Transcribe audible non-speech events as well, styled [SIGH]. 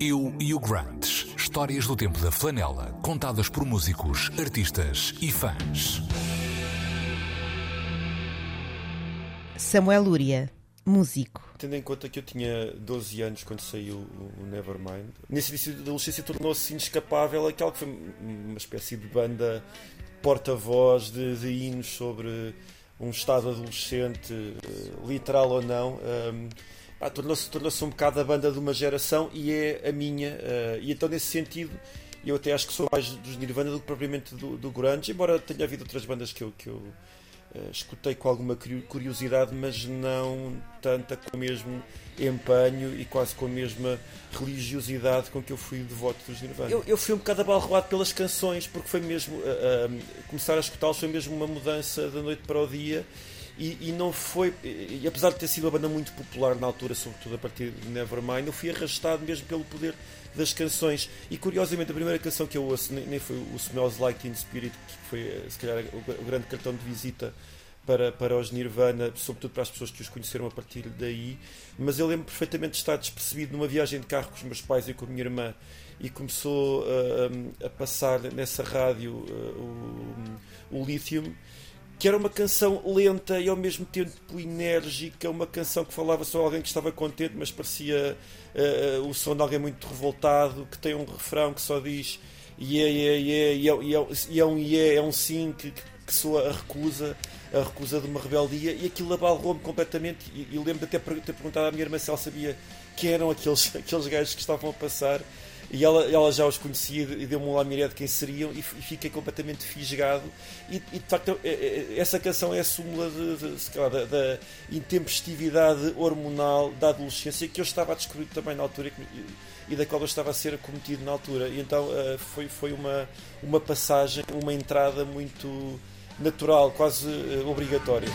Eu e o Grant. Histórias do tempo da flanela, contadas por músicos, artistas e fãs. Samuel Lúria, músico. Tendo em conta que eu tinha 12 anos quando saiu o Nevermind, nesse início da adolescência tornou-se inescapável aquela que foi uma espécie de banda porta-voz de, de hinos sobre um estado adolescente, eh, literal ou não. Um, ah, tornou-se tornou um bocado a banda de uma geração e é a minha. Uh, e então, nesse sentido, eu até acho que sou mais dos Nirvana do que propriamente do, do Grunge, embora tenha havido outras bandas que eu, que eu uh, escutei com alguma curiosidade, mas não tanta com o mesmo empenho e quase com a mesma religiosidade com que eu fui devoto dos Nirvana. Eu, eu fui um bocado abalroado pelas canções, porque foi mesmo. Uh, começar a escutá-los foi mesmo uma mudança da noite para o dia e, e, não foi, e, apesar de ter sido uma banda muito popular na altura, sobretudo a partir de Nevermind, eu fui arrastado mesmo pelo poder das canções. E curiosamente, a primeira canção que eu ouço nem foi o Smells Like Teen Spirit, que foi eh, se calhar o, grande cartão de visita para, para os Nirvana, sobretudo para as pessoas que os conheceram a partir daí. Mas eu lembro perfeitamente de estar despercebido numa viagem de carro com os meus pais e com a minha irmã e começou uh, a passar nessa rádio uh, o, o Lithium que era uma canção lenta e ao mesmo tempo enérgica, uma canção que falava só alguém que estava contente, mas parecia uh, o som de alguém muito revoltado, que tem um refrão que só diz yeah, yeah, yeah, e, é, é, é um yeah, é um sim que, que soa a recusa, a recusa de uma rebeldia, e aquilo abalou-me completamente. E, e lembro de ter, ter perguntado à minha irmã se ela sabia quem eram aqueles, [LAUGHS] aqueles gajos que estavam a passar e ela, ela já os conhecia e deu-me um lamiré de quem seriam e, fiquei completamente fisgado e, e, de facto é, é, essa canção é a súmula da, da, intempestividade hormonal da adolescência que eu estava a descobrir também na altura e, e da qual eu estava a ser acometido na altura e então uh, foi, foi uma, uma passagem, uma entrada muito natural, quase uh, obrigatória.